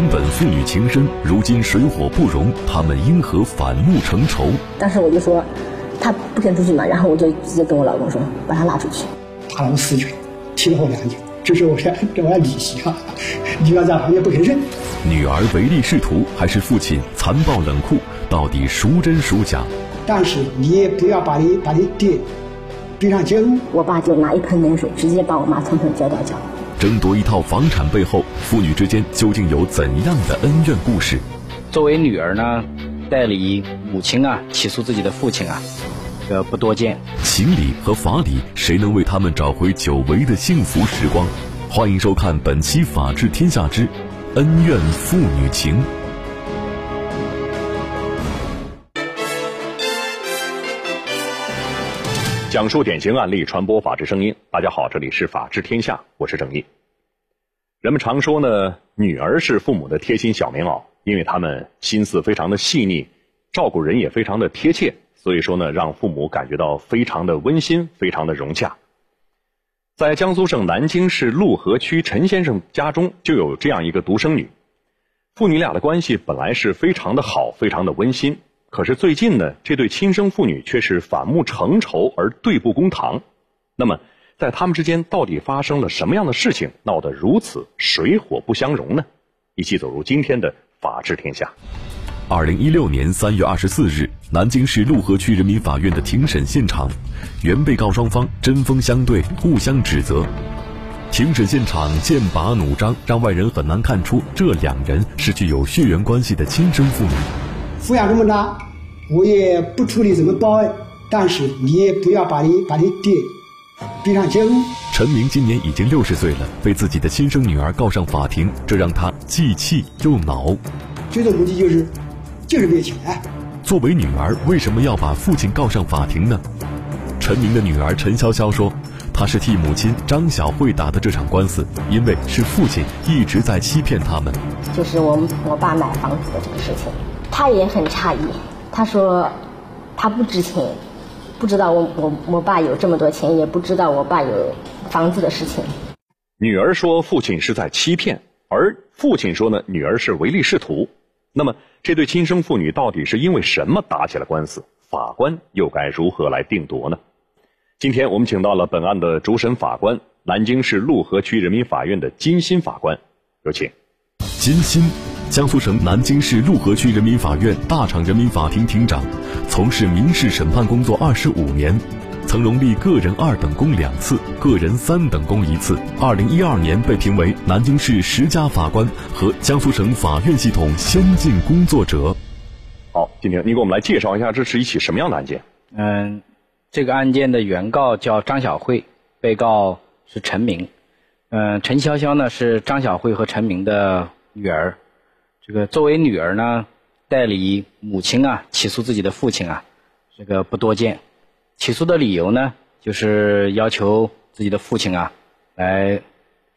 原本父女情深，如今水火不容，他们因何反目成仇？当时我就说，他不肯出去嘛，然后我就直接跟我老公说，把他拉出去，打了我四拳，踢了我两脚，这是我这这我利息啊！你要在旁边不肯认。女儿唯利是图，还是父亲残暴冷酷？到底孰真孰假？但是你也不要把你把你爹逼上绝路。我爸就拿一盆冷水，直接把我妈从头浇到脚。争夺一套房产背后，父女之间究竟有怎样的恩怨故事？作为女儿呢，代理母亲啊起诉自己的父亲啊，这不多见。情理和法理，谁能为他们找回久违的幸福时光？欢迎收看本期《法治天下之恩怨父女情》。讲述典型案例，传播法治声音。大家好，这里是法治天下，我是郑毅。人们常说呢，女儿是父母的贴心小棉袄，因为他们心思非常的细腻，照顾人也非常的贴切，所以说呢，让父母感觉到非常的温馨，非常的融洽。在江苏省南京市陆河区陈先生家中就有这样一个独生女，父女俩的关系本来是非常的好，非常的温馨。可是最近呢，这对亲生父女却是反目成仇而对簿公堂。那么，在他们之间到底发生了什么样的事情，闹得如此水火不相容呢？一起走入今天的法治天下。二零一六年三月二十四日，南京市陆河区人民法院的庭审现场，原被告双方针锋相对，互相指责。庭审现场剑拔弩张，让外人很难看出这两人是具有血缘关系的亲生父女。抚养这么大，我也不处理怎么报案，但是你也不要把你把你爹逼上绝路。陈明今年已经六十岁了，被自己的亲生女儿告上法庭，这让他既气又恼。最终目的就是就是为钱。作为女儿，为什么要把父亲告上法庭呢？陈明的女儿陈潇潇说，她是替母亲张小慧打的这场官司，因为是父亲一直在欺骗他们。就是我我爸买房子的这个事情。他也很诧异，他说他不知情，不知道我我我爸有这么多钱，也不知道我爸有房子的事情。女儿说父亲是在欺骗，而父亲说呢，女儿是唯利是图。那么这对亲生父女到底是因为什么打起了官司？法官又该如何来定夺呢？今天我们请到了本案的主审法官，南京市陆河区人民法院的金鑫法官，有请。金鑫。江苏省南京市陆河区人民法院大厂人民法庭庭长，从事民事审判工作二十五年，曾荣立个人二等功两次，个人三等功一次。二零一二年被评为南京市十佳法官和江苏省法院系统先进工作者。好，今天你给我们来介绍一下，这是一起什么样的案件？嗯，这个案件的原告叫张小慧，被告是陈明。嗯，陈潇潇呢是张小慧和陈明的女儿。这个作为女儿呢，代理母亲啊起诉自己的父亲啊，这个不多见。起诉的理由呢，就是要求自己的父亲啊来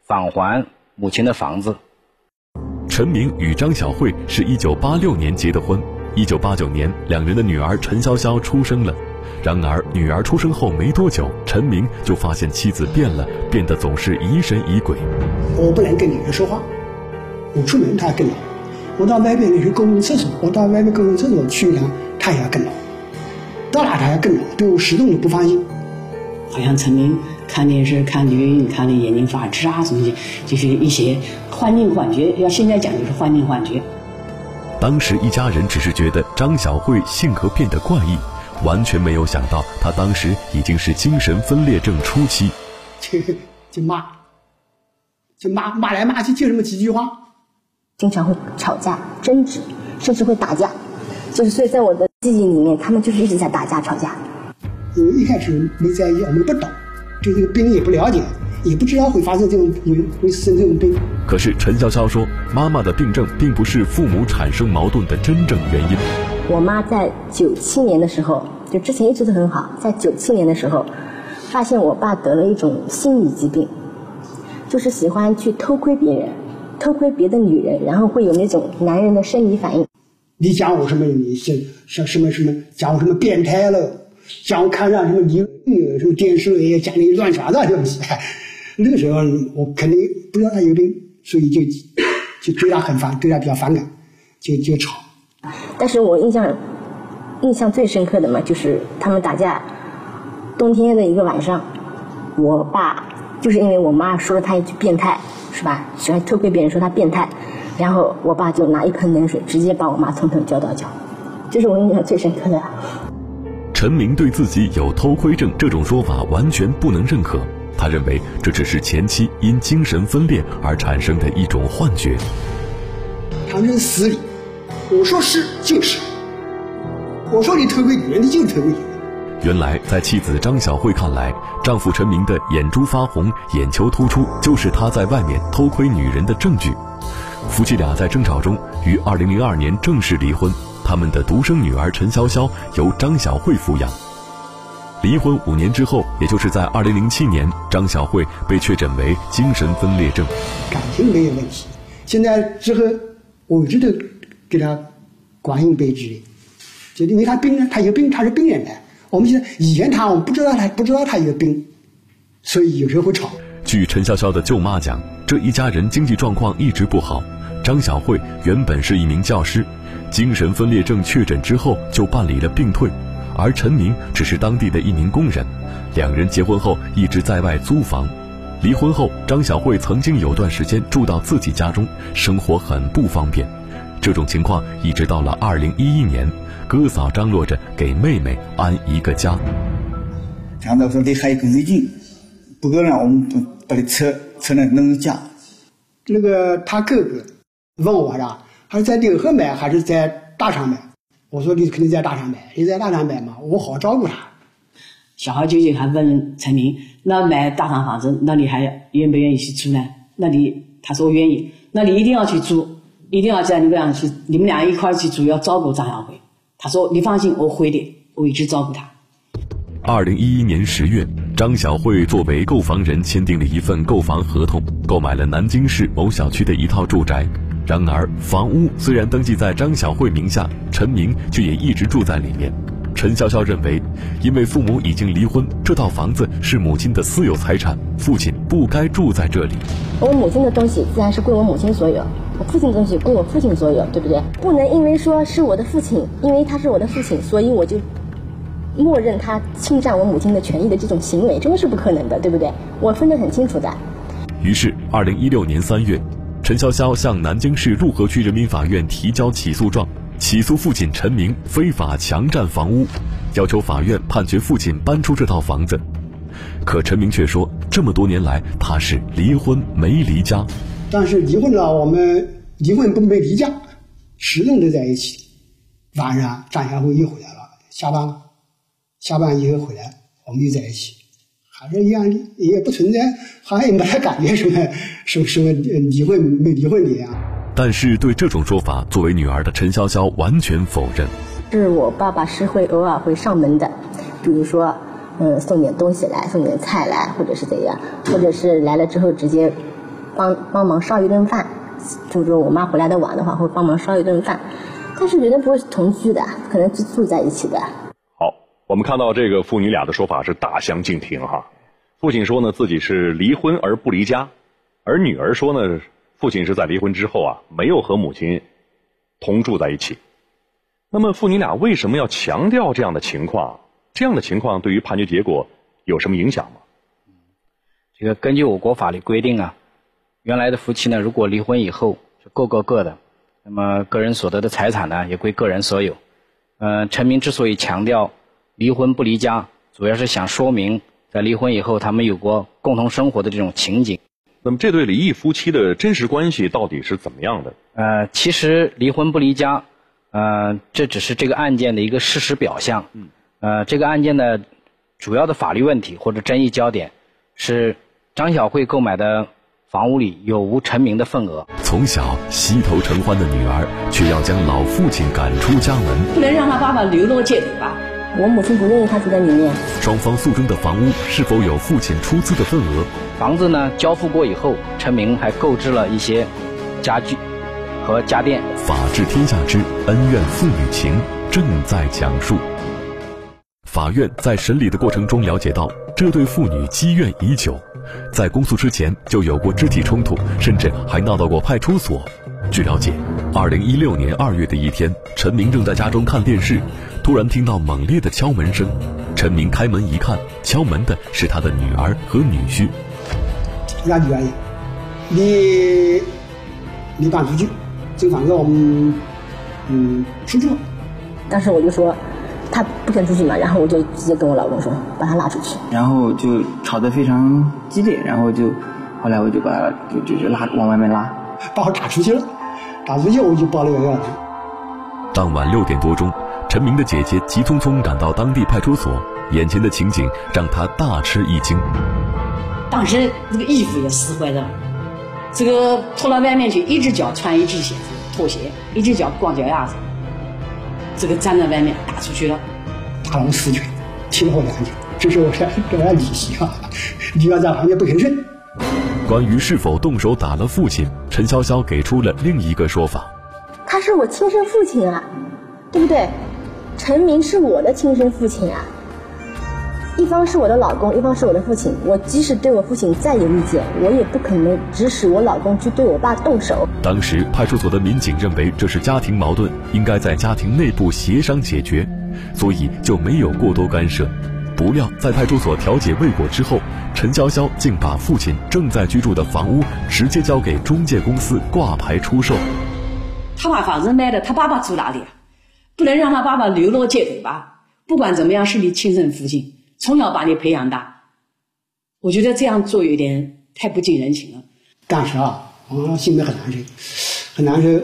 返还母亲的房子。陈明与张小慧是一九八六年结的婚，一九八九年两人的女儿陈潇潇出生了。然而女儿出生后没多久，陈明就发现妻子变了，变得总是疑神疑鬼。我不能跟女人说话，我出门她跟着。我到外边去公共厕所，我到外面公共厕所去一趟，他也要跟着，到哪他要跟着，对我始终都不放心。好像陈明看电视、看电影，看的眼睛发直啊，什么的，就是一些幻境幻觉。要现在讲就是幻境幻觉。当时一家人只是觉得张小慧性格变得怪异，完全没有想到她当时已经是精神分裂症初期。就就骂，就骂骂来骂去，就这么几句话。经常会吵架、争执，甚至会打架，就是所以在我的记忆里面，他们就是一直在打架、吵架。因为一开始没在意，我们不懂，对这个病也不了解，也不知道会发生这种会会生这种病。可是陈潇潇说，妈妈的病症并不是父母产生矛盾的真正原因。我妈在九七年的时候，就之前一直都很好，在九七年的时候，发现我爸得了一种心理疾病，就是喜欢去偷窥别人。偷窥别的女人，然后会有那种男人的生理反应。你讲我什么？你是什什么什么？讲我什么变态了？讲我看上什么女什么电视也讲你乱七八糟的东西。那个时候我肯定不知道他有病，所以就就对他很反，对他比较反感，就就吵。但是我印象印象最深刻的嘛，就是他们打架，冬天的一个晚上，我爸就是因为我妈说了他一句变态，是吧？喜欢偷窥别人说他变态，然后我爸就拿一盆冷水直接把我妈从头浇到脚，这是我印象最深刻的。陈明对自己有偷窥症这种说法完全不能认可，他认为这只是前妻因精神分裂而产生的一种幻觉。他们是死理，我说是就是，我说你偷窥女人，你就是偷窥女人。原来，在妻子张小慧看来，丈夫陈明的眼珠发红、眼球突出，就是他在外面偷窥女人的证据。夫妻俩在争吵中，于2002年正式离婚。他们的独生女儿陈潇潇由张小慧抚养。离婚五年之后，也就是在2007年，张小慧被确诊为精神分裂症。感情没有问题，现在之后我一直都给他观音背举的，就因为他病呢，他有病，他是病人呢。我们现在以前他我们不知道他不知道他有病，所以有时候会吵。据陈潇潇的舅妈讲，这一家人经济状况一直不好。张小慧原本是一名教师。精神分裂症确诊之后，就办理了病退，而陈明只是当地的一名工人。两人结婚后一直在外租房，离婚后，张小慧曾经有段时间住到自己家中，生活很不方便。这种情况一直到了二零一一年，哥嫂张罗着给妹妹安一个家。讲到说离还有更费劲，不够呢，我们把你车车呢弄家。那个他哥哥问我了。还是在柳河买，还是在大厂买？我说你肯定在大厂买，你在大厂买嘛，我好照顾他。小孩究竟还问陈明：“那买大厂房子，那你还愿不愿意去住呢？”那你他说我愿意，那你一定要去住，一定要在你们俩去，你们俩一块去住，要照顾张小慧。他说：“你放心，我会的，我一直照顾他。”二零一一年十月，张小慧作为购房人签订了一份购房合同，购买了南京市某小区的一套住宅。然而，房屋虽然登记在张小慧名下，陈明却也一直住在里面。陈潇潇认为，因为父母已经离婚，这套房子是母亲的私有财产，父亲不该住在这里。我母亲的东西自然是归我母亲所有，父亲的东西归我父亲所有，对不对？不能因为说是我的父亲，因为他是我的父亲，所以我就默认他侵占我母亲的权益的这种行为，这个是不可能的，对不对？我分得很清楚的。于是，二零一六年三月。陈潇潇向南京市陆河区人民法院提交起诉状，起诉父亲陈明非法强占房屋，要求法院判决父亲搬出这套房子。可陈明却说，这么多年来他是离婚没离家。但是离婚了，我们离婚不没离家，始终都在一起。晚上张小慧又回来了，下班了，下班以后回来，我们又在一起。还是一样的，也不存在，好像也没太感觉什么什么什么离婚没离婚的样。但是对这种说法，作为女儿的陈潇潇完全否认。是我爸爸是会偶尔会上门的，比如说，嗯，送点东西来，送点菜来，或者是怎样，或者是来了之后直接帮帮忙烧一顿饭。就是说我妈回来的晚的话，会帮忙烧一顿饭。但是绝对不会是同居的，可能是住在一起的。好，我们看到这个父女俩的说法是大相径庭哈。父亲说呢，自己是离婚而不离家，而女儿说呢，父亲是在离婚之后啊，没有和母亲同住在一起。那么父女俩为什么要强调这样的情况？这样的情况对于判决结果有什么影响吗？这个根据我国法律规定啊，原来的夫妻呢，如果离婚以后是各过各的，那么个人所得的财产呢，也归个人所有。嗯，陈明之所以强调离婚不离家，主要是想说明。在离婚以后，他们有过共同生活的这种情景。那么，这对离异夫妻的真实关系到底是怎么样的？呃，其实离婚不离家，呃，这只是这个案件的一个事实表象。嗯。呃，这个案件的主要的法律问题或者争议焦点是张小慧购买的房屋里有无陈明的份额。从小携头成欢的女儿，却要将老父亲赶出家门。不能让他爸爸流落街头吧？我母亲不愿意他住在里面。双方诉争的房屋是否有父亲出资的份额？房子呢？交付过以后，陈明还购置了一些家具和家电。法治天下之恩怨父女情正在讲述。法院在审理的过程中了解到，这对父女积怨已久，在公诉之前就有过肢体冲突，甚至还闹到过派出所。据了解，二零一六年二月的一天，陈明正在家中看电视，突然听到猛烈的敲门声。陈明开门一看，敲门的是他的女儿和女婿。俺女儿，你你搬出去，这房子我们嗯出去。当时我就说，他不肯出去嘛，然后我就直接跟我老公说，把他拉出去。然后就吵得非常激烈，然后就后来我就把他就就就拉往外面拉，把我打出去了，打出去我就报了幺幺零。当晚六点多钟。陈明的姐姐急匆匆赶到当地派出所，眼前的情景让她大吃一惊。当时这个衣服也撕坏了，这个脱到外面去，一只脚穿一只鞋子拖鞋，一只脚光脚丫子，这个站在外面打出去了，打了四拳，踢了我两脚。这是我说我要你行啊，你要在旁边不吭声。关于是否动手打了父亲，陈潇潇给出了另一个说法：他是我亲生父亲啊，对不对？陈明是我的亲生父亲啊，一方是我的老公，一方是我的父亲。我即使对我父亲再有意见，我也不可能指使我老公去对我爸动手。当时派出所的民警认为这是家庭矛盾，应该在家庭内部协商解决，所以就没有过多干涉。不料在派出所调解未果之后，陈潇潇竟把父亲正在居住的房屋直接交给中介公司挂牌出售。他把房子卖了，他爸爸住哪里啊？不能让他爸爸流落街头吧？不管怎么样，是你亲生父亲，从小把你培养大，我觉得这样做有点太不近人情了。当时啊，我心里很难受，很难受，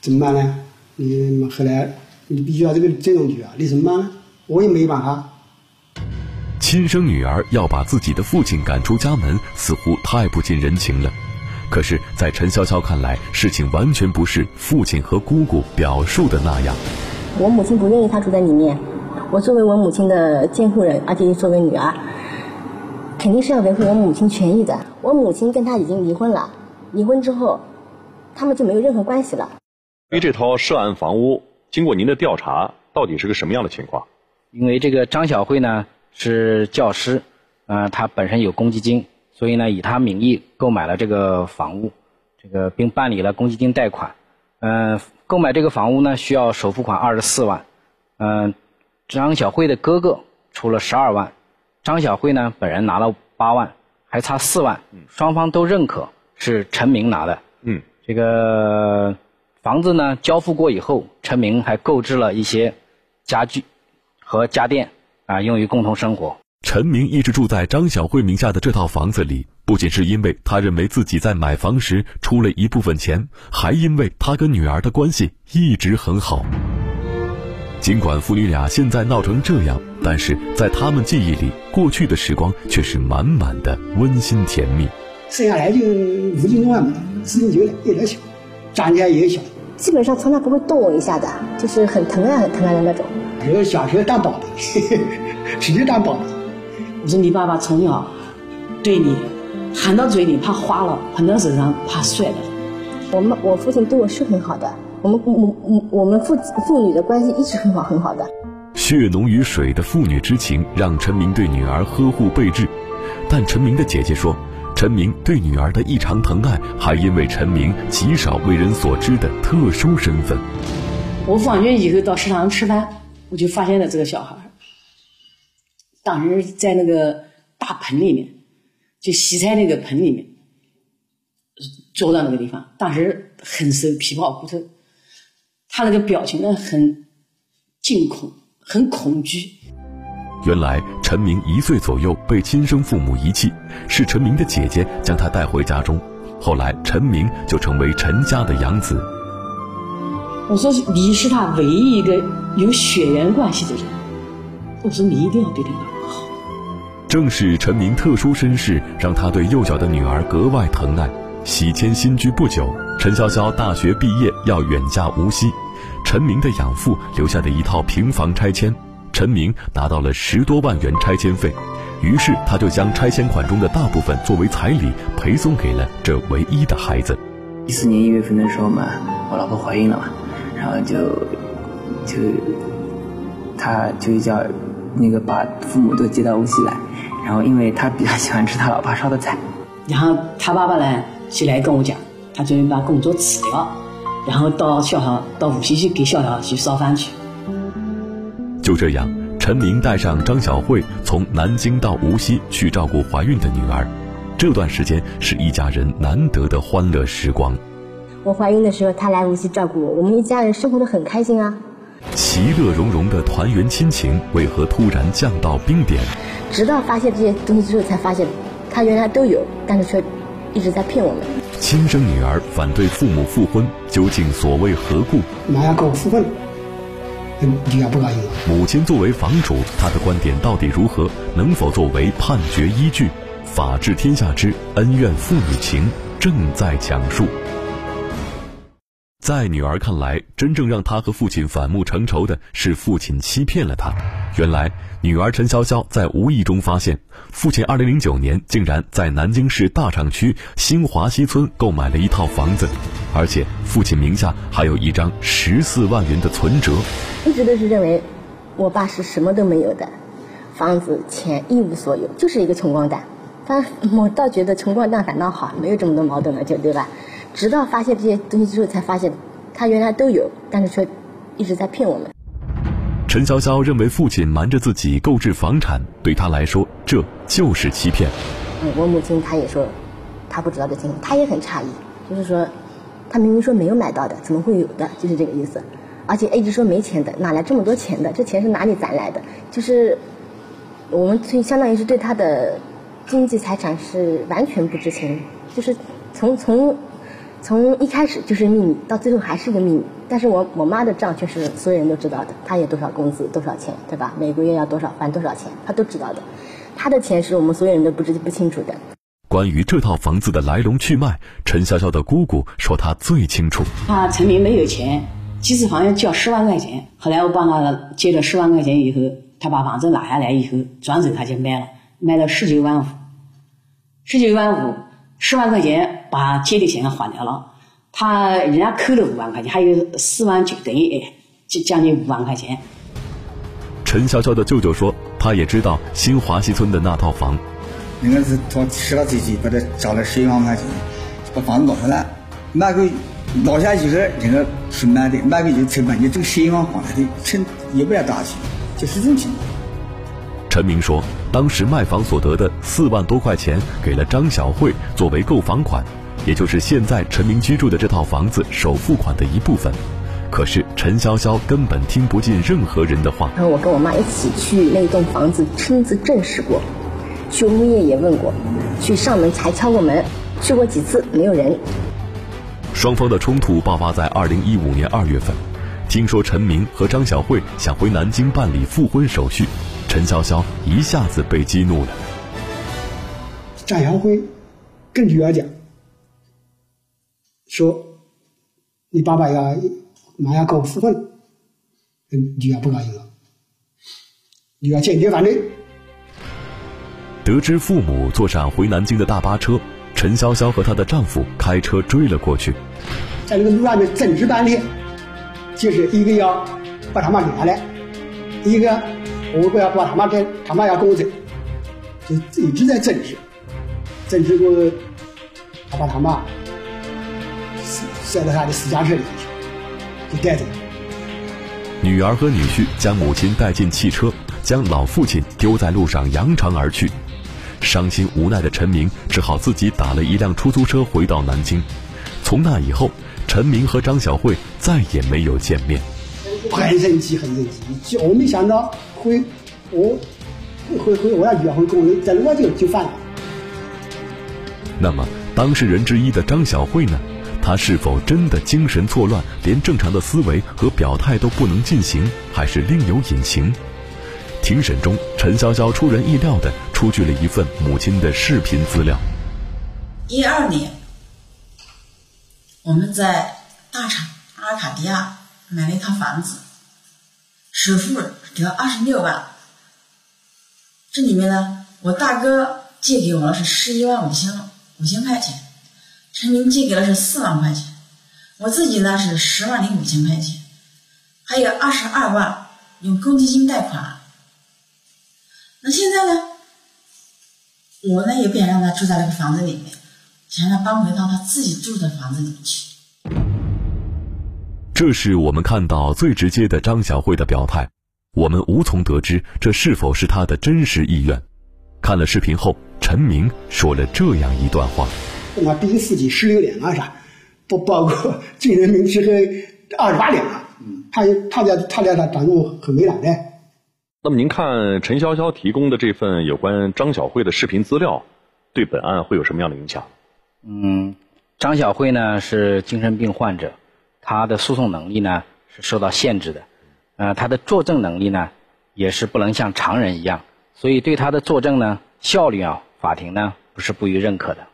怎么办呢？你后来你必须要这个这种女啊，你怎么办呢？我也没办法。亲生女儿要把自己的父亲赶出家门，似乎太不近人情了。可是，在陈潇潇看来，事情完全不是父亲和姑姑表述的那样。我母亲不愿意他住在里面，我作为我母亲的监护人，而且作为女儿，肯定是要维护我母亲权益的。我母亲跟他已经离婚了，离婚之后，他们就没有任何关系了。因为这套涉案房屋，经过您的调查，到底是个什么样的情况？因为这个张小慧呢是教师，呃，她本身有公积金。所以呢，以她名义购买了这个房屋，这个并办理了公积金贷款。嗯，购买这个房屋呢，需要首付款二十四万。嗯，张小慧的哥哥出了十二万，张小慧呢本人拿了八万，还差四万。双方都认可是陈明拿的。嗯，这个房子呢交付过以后，陈明还购置了一些家具和家电啊，用于共同生活。陈明一直住在张小慧名下的这套房子里，不仅是因为他认为自己在买房时出了一部分钱，还因为他跟女儿的关系一直很好。尽管父女俩现在闹成这样，但是在他们记忆里，过去的时光却是满满的温馨甜蜜。生下来就五斤多万嘛，四斤九两，一点小，长起来也小，基本上从来不会动我一下的，就是很疼爱、很疼爱的那种。觉得小时候当宝贝，直接当宝贝。我说你爸爸从小对你含到嘴里怕花了，含到手上怕碎了。我们我父亲对我是很好的，我们母母我们父父女的关系一直很好很好的。血浓于水的父女之情让陈明对女儿呵护备至，但陈明的姐姐说，陈明对女儿的异常疼爱还因为陈明极少为人所知的特殊身份。我放学以后到食堂吃饭，我就发现了这个小孩。当时在那个大盆里面，就洗菜那个盆里面，坐到那个地方。当时很瘦，皮包骨头，他那个表情呢，很惊恐，很恐惧。原来陈明一岁左右被亲生父母遗弃，是陈明的姐姐将他带回家中，后来陈明就成为陈家的养子。我说你是他唯一一个有血缘关系的人，我说你一定要对他好。正是陈明特殊身世，让他对幼小的女儿格外疼爱。喜迁新居不久，陈潇潇大学毕业要远嫁无锡，陈明的养父留下的一套平房拆迁，陈明拿到了十多万元拆迁费，于是他就将拆迁款中的大部分作为彩礼陪送给了这唯一的孩子。一四年一月份的时候嘛，我老婆怀孕了嘛，然后就就他就叫那个把父母都接到无锡来。然后，因为他比较喜欢吃他老爸烧的菜，然后他爸爸呢就来跟我讲，他准备把工作辞掉，然后到小小到无锡去给小小去烧饭去。就这样，陈明带上张小慧从南京到无锡去照顾怀孕的女儿。这段时间是一家人难得的欢乐时光。我怀孕的时候，他来无锡照顾我，我们一家人生活的很开心啊。其乐融融的团圆亲情，为何突然降到冰点？直到发现这些东西之后，才发现他原来都有，但是却一直在骗我们。亲生女儿反对父母复婚，究竟所谓何故？妈要跟我复婚，女儿不高兴。母亲作为房主，她的观点到底如何？能否作为判决依据？法治天下之恩怨父女情正在讲述。在女儿看来，真正让她和父亲反目成仇的是父亲欺骗了她。原来，女儿陈潇潇在无意中发现，父亲2009年竟然在南京市大厂区新华西村购买了一套房子，而且父亲名下还有一张十四万元的存折。一直都是认为，我爸是什么都没有的，房子、钱一无所有，就是一个穷光蛋。但我倒觉得穷光蛋反倒好，没有这么多矛盾了，就对吧？直到发现这些东西之后，才发现他原来都有，但是却一直在骗我们。陈潇潇认为父亲瞒着自己购置房产，对他来说这就是欺骗。嗯，我母亲她也说，她不知道这情况，她也很诧异，就是说，她明明说没有买到的，怎么会有的？就是这个意思。而且一直说没钱的，哪来这么多钱的？这钱是哪里攒来的？就是我们对，相当于是对他的。经济财产是完全不知情，就是从从从一开始就是秘密，到最后还是个秘密。但是我我妈的账却是所有人都知道的，她有多少工资多少钱，对吧？每个月要多少还多少钱，她都知道的。她的钱是我们所有人都不知不清楚的。关于这套房子的来龙去脉，陈潇潇的姑姑说她最清楚。她陈明没有钱，几次房要交十万块钱，后来我帮他借了十万块钱以后，他把房子拿下来以后，转手他就卖了。卖了十九万五，十九万五，十万块钱把借的钱还掉了，他人家扣了五万块钱，还有四万九，等于哎，就将近五万块钱。陈潇潇的舅舅说，他也知道新华西村的那套房，应该是他吃了自己把他找了十一万块钱，把房子拿下来，那个拿下以后，人家是买的，那个就成本，你这个十一万还来的，成也不要多少钱，就是这种情况。陈明说，当时卖房所得的四万多块钱给了张小慧作为购房款，也就是现在陈明居住的这套房子首付款的一部分。可是陈潇潇根本听不进任何人的话。然后我跟我妈一起去那栋房子亲自证实过，去物业也问过，去上门才敲过门，去过几次没有人。双方的冲突爆发在二零一五年二月份，听说陈明和张小慧想回南京办理复婚手续。陈潇潇一下子被激怒了。张小辉更具要讲，说你爸爸要妈要跟我复婚，你就要不高兴了，女儿坚决反对。得知父母坐上回南京的大巴车，陈潇潇和她的丈夫开车追了过去，在那个路上面争执半天，就是一个要把他妈留下来，一个。我不要把他妈跟他妈要跟我走，就一直在争执，争执过，他把他妈塞到他的私家车里去，就带走。女儿和女婿将母亲带进汽车，将老父亲丢在路上扬长而去。伤心无奈的陈明只好自己打了一辆出租车回到南京。从那以后，陈明和张小慧再也没有见面。很生气，很生气，我没想到。会，我会会我要约会工人真我就就犯了。那么当事人之一的张晓慧呢？她是否真的精神错乱，连正常的思维和表态都不能进行，还是另有隐情？庭审中，陈潇潇出人意料的出具了一份母亲的视频资料。一二年，我们在大厂阿尔卡迪亚买了一套房子。首付得二十六万，这里面呢，我大哥借给我了是十一万五千五千块钱，陈明借给了是四万块钱，我自己呢是十万零五千块钱，还有二十二万用公积金贷款。那现在呢，我呢也不想让他住在那个房子里面，想让他搬回到他自己住的房子里去。这是我们看到最直接的张小慧的表态，我们无从得知这是否是她的真实意愿。看了视频后，陈明说了这样一段话：“我第一司机十六两啊，啥不包括军人名吃和二十八两啊。他他在他在他当中很没脑袋。”那么您看陈潇潇提供的这份有关张小慧的视频资料，对本案会有什么样的影响？嗯，张小慧呢是精神病患者。他的诉讼能力呢是受到限制的，呃，他的作证能力呢也是不能像常人一样，所以对他的作证呢效率啊，法庭呢不是不予认可的。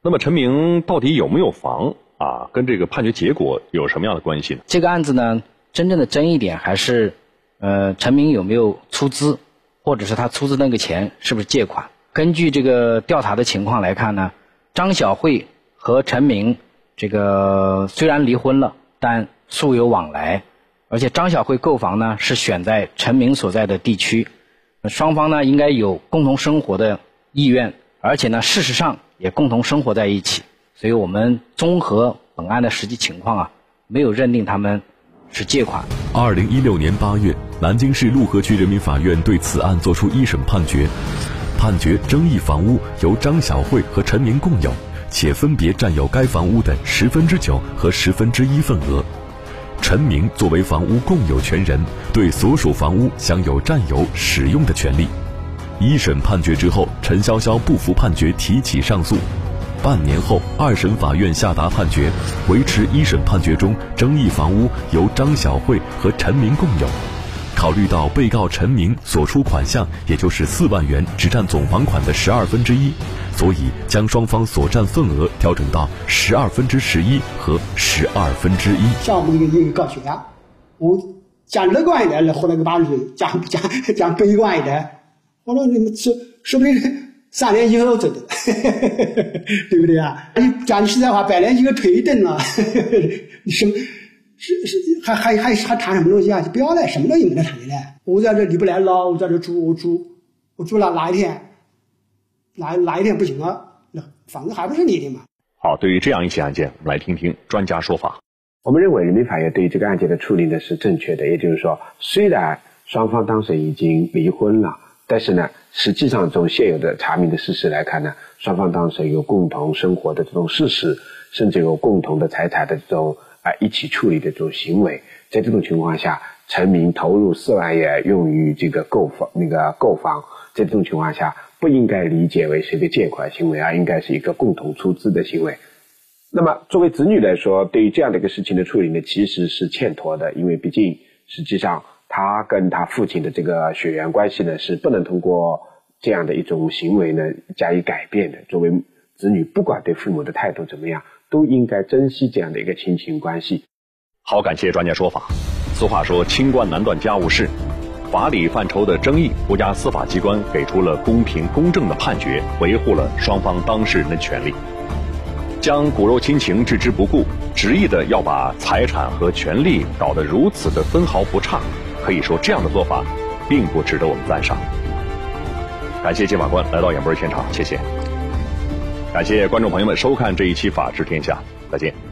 那么陈明到底有没有房啊？跟这个判决结果有什么样的关系呢？这个案子呢，真正的争议点还是，呃，陈明有没有出资，或者是他出资那个钱是不是借款？根据这个调查的情况来看呢，张小慧和陈明。这个虽然离婚了，但素有往来，而且张小慧购房呢是选在陈明所在的地区，双方呢应该有共同生活的意愿，而且呢事实上也共同生活在一起，所以我们综合本案的实际情况啊，没有认定他们是借款。二零一六年八月，南京市陆河区人民法院对此案作出一审判决，判决争议房屋由张小慧和陈明共有。且分别占有该房屋的十分之九和十分之一份额，陈明作为房屋共有权人，对所属房屋享有占有、使用的权利。一审判决之后，陈潇潇不服判决，提起上诉。半年后，二审法院下达判决，维持一审判决中争议房屋由张小慧和陈明共有。考虑到被告陈明所出款项，也就是四万元，只占总房款的十二分之一。所以将双方所占份额调整到十二分之十一和十二分之一。像我们一个一个搞学啊，我讲乐观一点，活到个八十岁；讲讲讲悲观一点，我说你们说说不定三年以后走的，对不对啊？你讲句实在话，百年以后腿蹬了，你什是是还还还还谈什么东西啊？就不要了，什么东西没得谈的了。我在这里不来了，我在这住，我住我住了哪一天？哪哪一天不行了？那房子还不是你的吗？好，对于这样一起案件，我们来听听专家说法。我们认为人民法院对于这个案件的处理呢是正确的，也就是说，虽然双方当时已经离婚了，但是呢，实际上从现有的查明的事实来看呢，双方当时有共同生活的这种事实，甚至有共同的财产的这种啊一起处理的这种行为。在这种情况下，陈明投入四万元用于这个购房，那个购房，在这种情况下。不应该理解为是一个借款行为，而应该是一个共同出资的行为。那么，作为子女来说，对于这样的一个事情的处理呢，其实是欠妥的，因为毕竟实际上他跟他父亲的这个血缘关系呢，是不能通过这样的一种行为呢加以改变的。作为子女，不管对父母的态度怎么样，都应该珍惜这样的一个亲情关系。好，感谢专家说法。俗话说，清官难断家务事。法理范畴的争议，国家司法机关给出了公平公正的判决，维护了双方当事人的权利。将骨肉亲情置之不顾，执意的要把财产和权利搞得如此的分毫不差，可以说这样的做法并不值得我们赞赏。感谢金法官来到演播室现场，谢谢。感谢观众朋友们收看这一期《法治天下》，再见。